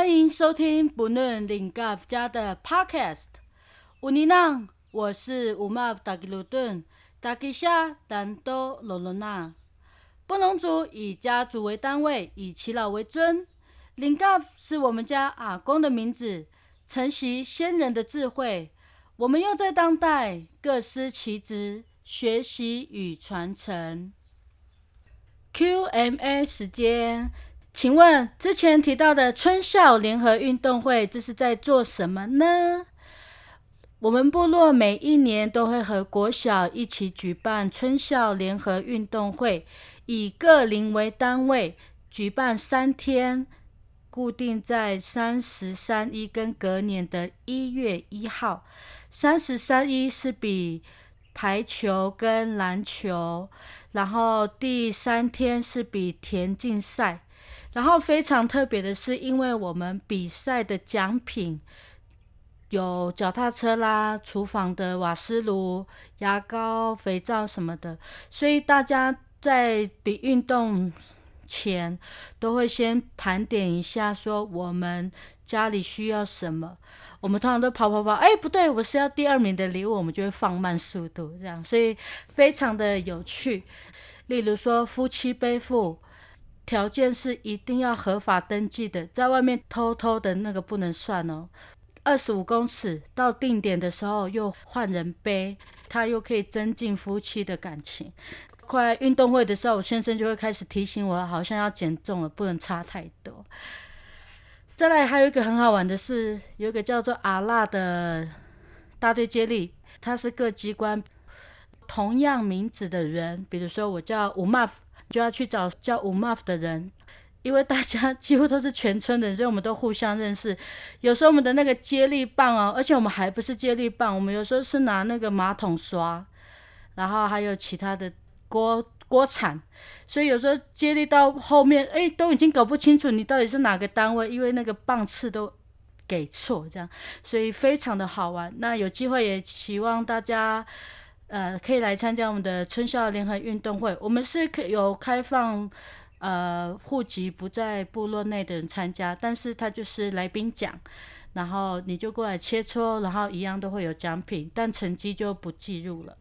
欢迎收听不论林嘎家的 Podcast。乌尼浪，我是乌马达吉鲁顿，达吉夏丹多罗罗纳。布农族以家族为单位，以耆老为尊。林嘎是我们家阿公的名字，承袭先人的智慧。我们又在当代各司其职，学习与传承。Q&A 时间。请问之前提到的春校联合运动会，这是在做什么呢？我们部落每一年都会和国小一起举办春校联合运动会，以各龄为单位举办三天，固定在三十三一跟隔年的一月一号。三十三一是比排球跟篮球，然后第三天是比田径赛。然后非常特别的是，因为我们比赛的奖品有脚踏车啦、厨房的瓦斯炉、牙膏、肥皂什么的，所以大家在比运动前都会先盘点一下，说我们家里需要什么。我们通常都跑跑跑，哎，不对，我是要第二名的礼物，我们就会放慢速度，这样，所以非常的有趣。例如说，夫妻背负。条件是一定要合法登记的，在外面偷偷的那个不能算哦。二十五公尺到定点的时候又换人背，他又可以增进夫妻的感情。快运动会的时候，我先生就会开始提醒我，好像要减重了，不能差太多。再来还有一个很好玩的是，有一个叫做阿拉的大队接力，他是各机关同样名字的人，比如说我叫吴妈。就要去找叫五 muff 的人，因为大家几乎都是全村的人，所以我们都互相认识。有时候我们的那个接力棒哦，而且我们还不是接力棒，我们有时候是拿那个马桶刷，然后还有其他的锅锅铲，所以有时候接力到后面，哎，都已经搞不清楚你到底是哪个单位，因为那个棒次都给错，这样，所以非常的好玩。那有机会也希望大家。呃，可以来参加我们的春校联合运动会。我们是可有开放，呃，户籍不在部落内的人参加，但是他就是来宾奖，然后你就过来切磋，然后一样都会有奖品，但成绩就不计入了。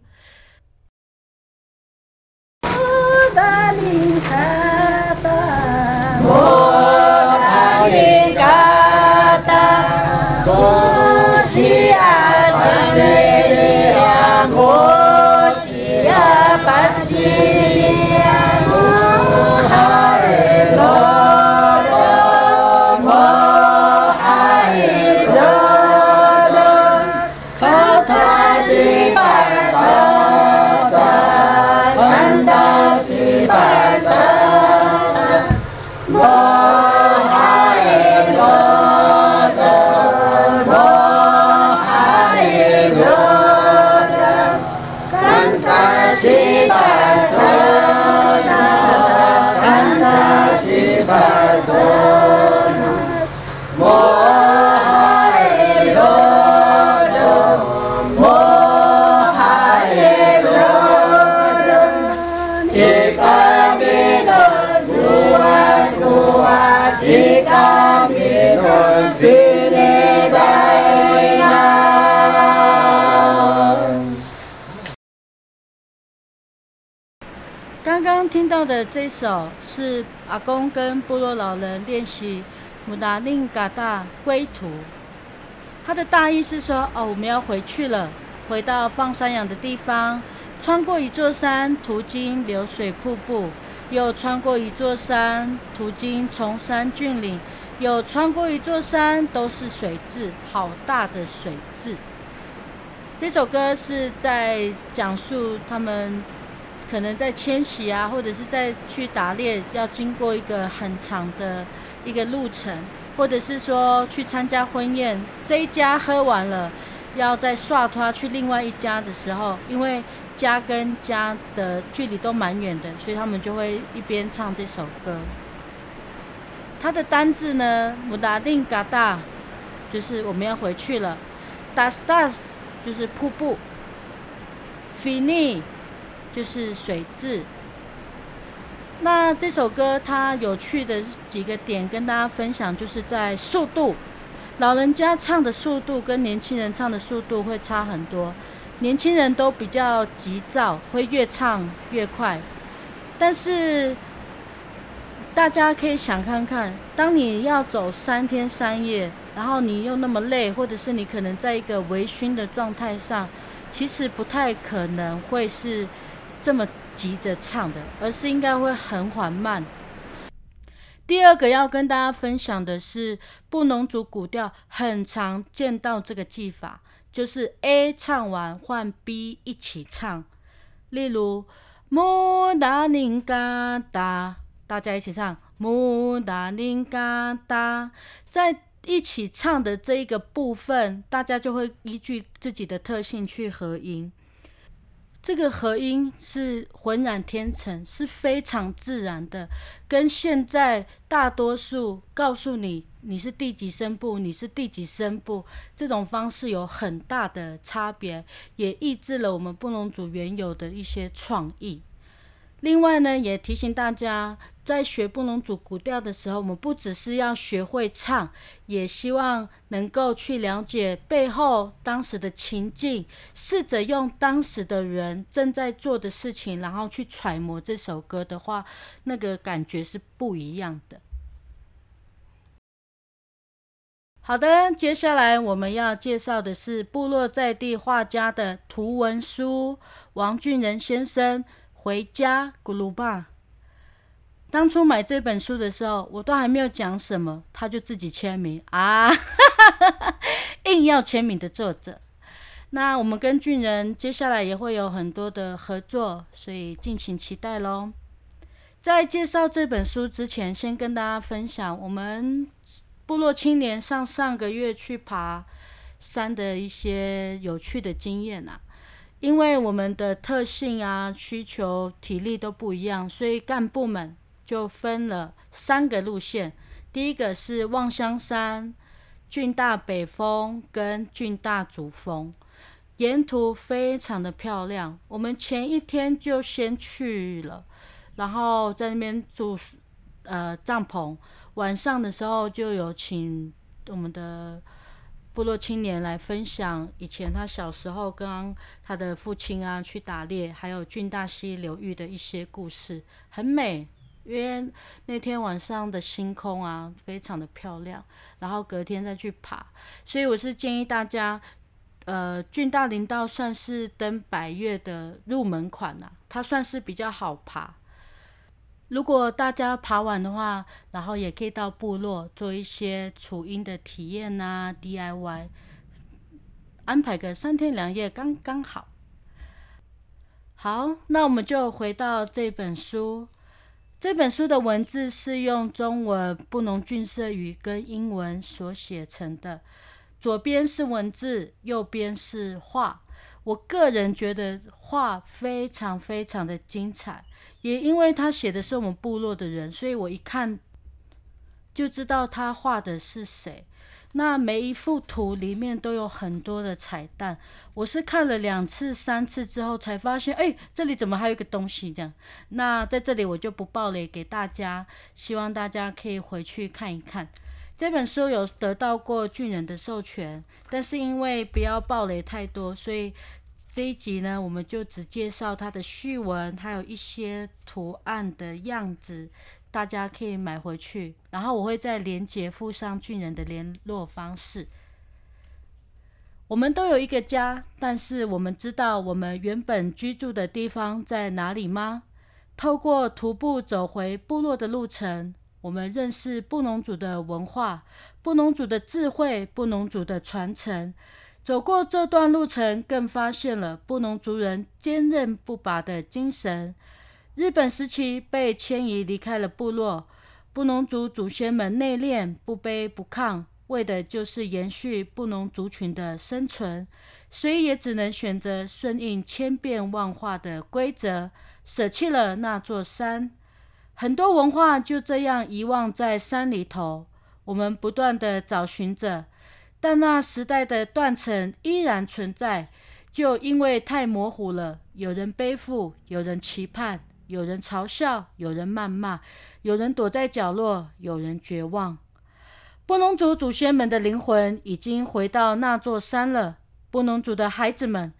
刚的这首是阿公跟部落老人练习《姆达令嘎达归途》，它的大意是说：哦，我们要回去了，回到放山羊的地方，穿过一座山，途经流水瀑布，又穿过一座山，途经崇山峻岭，又穿过一座山，都是水质，好大的水质。这首歌是在讲述他们。可能在迁徙啊，或者是在去打猎，要经过一个很长的一个路程，或者是说去参加婚宴，这一家喝完了，要再刷他去另外一家的时候，因为家跟家的距离都蛮远的，所以他们就会一边唱这首歌。它的单字呢，姆达定嘎达，就是我们要回去了。Das das 就是瀑布。Fini 就是水质。那这首歌它有趣的几个点跟大家分享，就是在速度，老人家唱的速度跟年轻人唱的速度会差很多，年轻人都比较急躁，会越唱越快，但是。大家可以想看看，当你要走三天三夜，然后你又那么累，或者是你可能在一个微醺的状态上，其实不太可能会是这么急着唱的，而是应该会很缓慢。第二个要跟大家分享的是，布农族古调很常见到这个技法，就是 A 唱完换 B 一起唱，例如木达宁嘎达。大家一起唱，木达林嘎达，在一起唱的这一个部分，大家就会依据自己的特性去合音。这个合音是浑然天成，是非常自然的，跟现在大多数告诉你你是第几声部，你是第几声部这种方式有很大的差别，也抑制了我们布农族原有的一些创意。另外呢，也提醒大家，在学布农族古调的时候，我们不只是要学会唱，也希望能够去了解背后当时的情境，试着用当时的人正在做的事情，然后去揣摩这首歌的话，那个感觉是不一样的。好的，接下来我们要介绍的是部落在地画家的图文书，王俊仁先生。回家，咕噜吧。当初买这本书的时候，我都还没有讲什么，他就自己签名啊，硬要签名的作者。那我们跟俊人接下来也会有很多的合作，所以敬请期待喽。在介绍这本书之前，先跟大家分享我们部落青年上上个月去爬山的一些有趣的经验啊。因为我们的特性啊、需求、体力都不一样，所以干部们就分了三个路线。第一个是望乡山、郡大北峰跟郡大主峰，沿途非常的漂亮。我们前一天就先去了，然后在那边住呃帐篷，晚上的时候就有请我们的。部落青年来分享以前他小时候跟他的父亲啊去打猎，还有郡大溪流域的一些故事，很美。因为那天晚上的星空啊非常的漂亮，然后隔天再去爬，所以我是建议大家，呃，俊大林道算是登百越的入门款呐，它算是比较好爬。如果大家爬完的话，然后也可以到部落做一些楚音的体验呐，DIY，安排个三天两夜刚刚好。好，那我们就回到这本书。这本书的文字是用中文布农郡社语跟英文所写成的，左边是文字，右边是画。我个人觉得画非常非常的精彩。也因为他写的是我们部落的人，所以我一看就知道他画的是谁。那每一幅图里面都有很多的彩蛋，我是看了两次、三次之后才发现，哎，这里怎么还有一个东西这样？那在这里我就不爆雷给大家，希望大家可以回去看一看。这本书有得到过巨人的授权，但是因为不要爆雷太多，所以。这一集呢，我们就只介绍它的序文，还有一些图案的样子，大家可以买回去。然后我会在连接附上俊人的联络方式。我们都有一个家，但是我们知道我们原本居住的地方在哪里吗？透过徒步走回部落的路程，我们认识布农族的文化、布农族的智慧、布农族的传承。走过这段路程，更发现了布农族人坚韧不拔的精神。日本时期被迁移离开了部落，布农族祖先们内敛不卑不亢，为的就是延续布农族群的生存，所以也只能选择顺应千变万化的规则，舍弃了那座山。很多文化就这样遗忘在山里头，我们不断的找寻着。但那时代的断层依然存在，就因为太模糊了。有人背负，有人期盼，有人嘲笑，有人谩骂，有人躲在角落，有人绝望。布农族祖先们的灵魂已经回到那座山了。布农族的孩子们，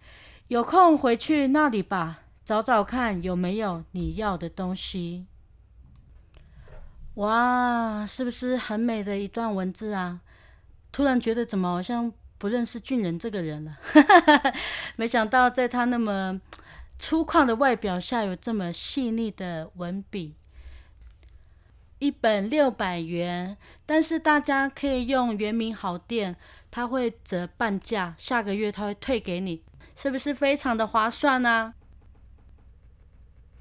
有空回去那里吧，找找看有没有你要的东西。哇，是不是很美的一段文字啊？突然觉得怎么好像不认识俊人这个人了？哈哈哈没想到在他那么粗犷的外表下，有这么细腻的文笔。一本六百元，但是大家可以用原名好店，他会折半价，下个月他会退给你，是不是非常的划算呢？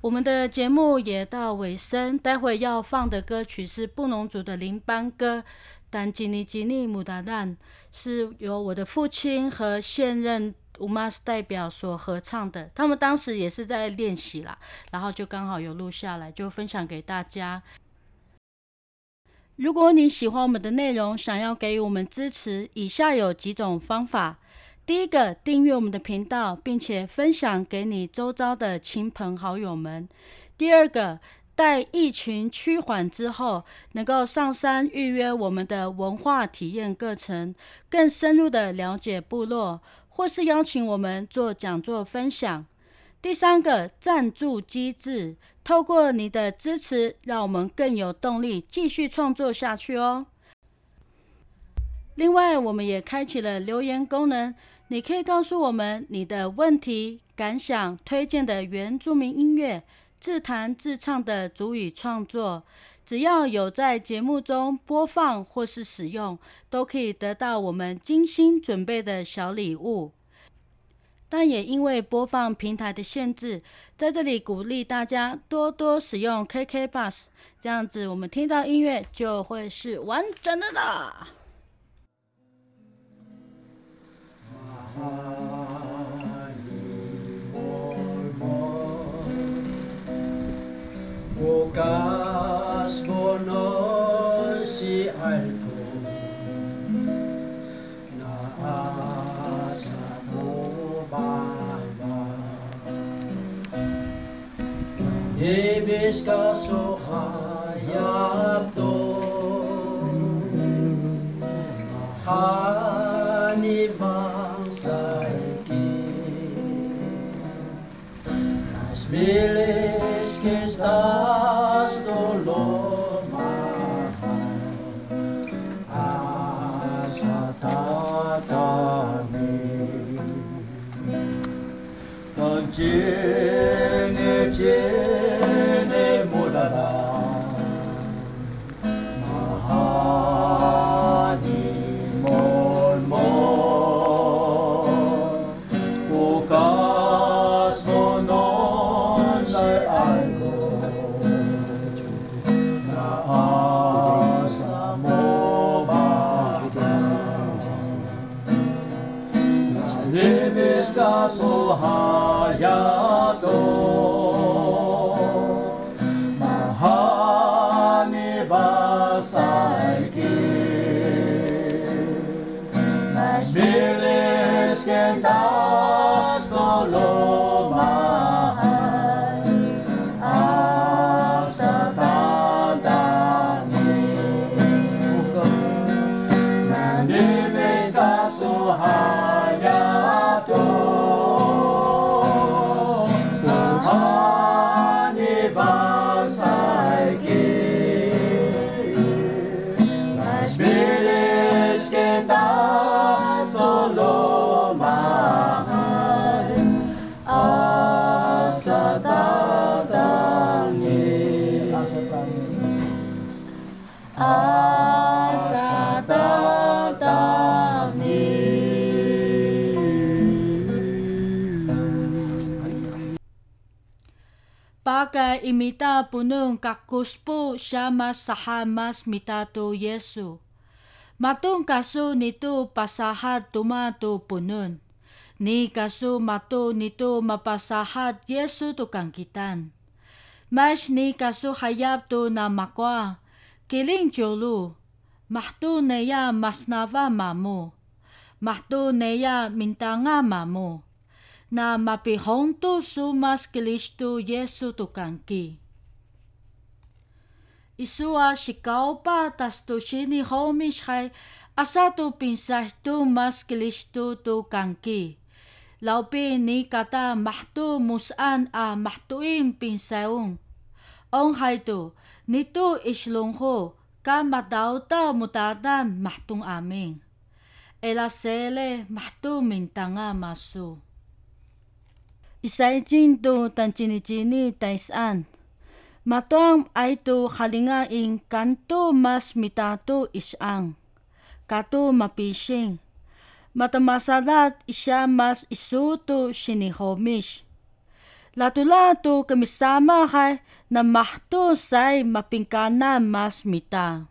我们的节目也到尾声，待会要放的歌曲是布农族的林班歌，但吉尼吉尼姆达旦是由我的父亲和现任乌马斯代表所合唱的，他们当时也是在练习啦，然后就刚好有录下来，就分享给大家。如果你喜欢我们的内容，想要给予我们支持，以下有几种方法：第一个，订阅我们的频道，并且分享给你周遭的亲朋好友们；第二个，待疫情趋缓之后，能够上山预约我们的文化体验课程，更深入的了解部落，或是邀请我们做讲座分享。第三个赞助机制，透过你的支持，让我们更有动力继续创作下去哦。另外，我们也开启了留言功能，你可以告诉我们你的问题、感想、推荐的原住民音乐、自弹自唱的主语创作，只要有在节目中播放或是使用，都可以得到我们精心准备的小礼物。但也因为播放平台的限制，在这里鼓励大家多多使用 KK Bus，这样子我们听到音乐就会是完整的啦。las vonos i alko na sa mo ba ba ibis ka so hayap to mahani bang saiki nas milis kesta Pag-jini Oh. imita punung kakuspo syamas sahamas mitato Yesu. Matung kasu nitu pasahat tumato punun. Ni kasu matu nitu mapasahat Yesu tukang kitan. Mas ni kasu hayab tu na makwa. Kiling jolu. Mahtu neya masnava mamu. Mahtu neya mintanga mamu na mapihong tu sumas Kristo Yesu tu kangki. Isua sikaw pa tas tu sini homish hay asa tu pinsah tu mas Kristo tu kangki. Laupi ni kata mahtu musan a mahtuin pinsaung. Ong hay tu, nito islungho ka matauta mutatan mahtung aming. Ela sele mahtu mintanga masu. Isay jin tu tan chini chini taisan. Matuang ay tu halinga ing kanto mas mitatu isang. Kato mapising. Matamasalat isya mas isuto sinihomish. Lato-lato kami sama kay na mahto say mapingkana mas mita.